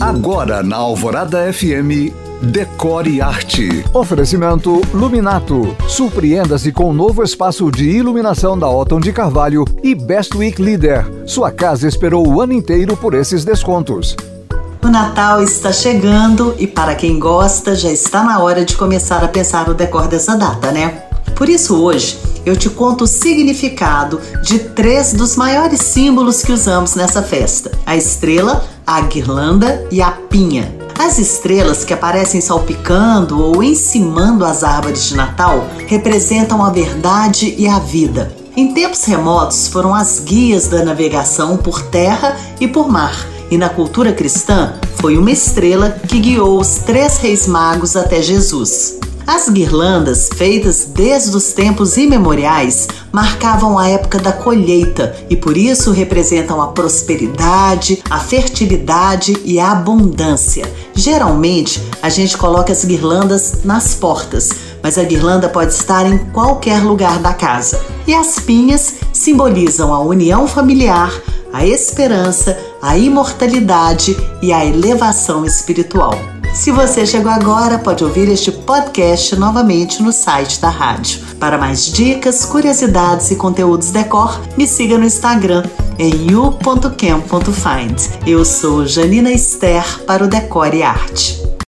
Agora na Alvorada FM, Decore Arte. Oferecimento Luminato. Surpreenda-se com o novo espaço de iluminação da Otton de Carvalho e Best Week Leader. Sua casa esperou o ano inteiro por esses descontos. O Natal está chegando e para quem gosta, já está na hora de começar a pensar no decor dessa data, né? Por isso hoje eu te conto o significado de três dos maiores símbolos que usamos nessa festa: a estrela, a guirlanda e a pinha. As estrelas que aparecem salpicando ou encimando as árvores de Natal representam a verdade e a vida. Em tempos remotos foram as guias da navegação por terra e por mar, e na cultura cristã foi uma estrela que guiou os três reis magos até Jesus. As guirlandas, feitas desde os tempos imemoriais, marcavam a época da colheita e por isso representam a prosperidade, a fertilidade e a abundância. Geralmente, a gente coloca as guirlandas nas portas, mas a guirlanda pode estar em qualquer lugar da casa. E as pinhas simbolizam a união familiar, a esperança, a imortalidade e a elevação espiritual. Se você chegou agora, pode ouvir este podcast novamente no site da rádio. Para mais dicas, curiosidades e conteúdos decor, me siga no Instagram em you.cam.find. Eu sou Janina Esther para o Decore e Arte.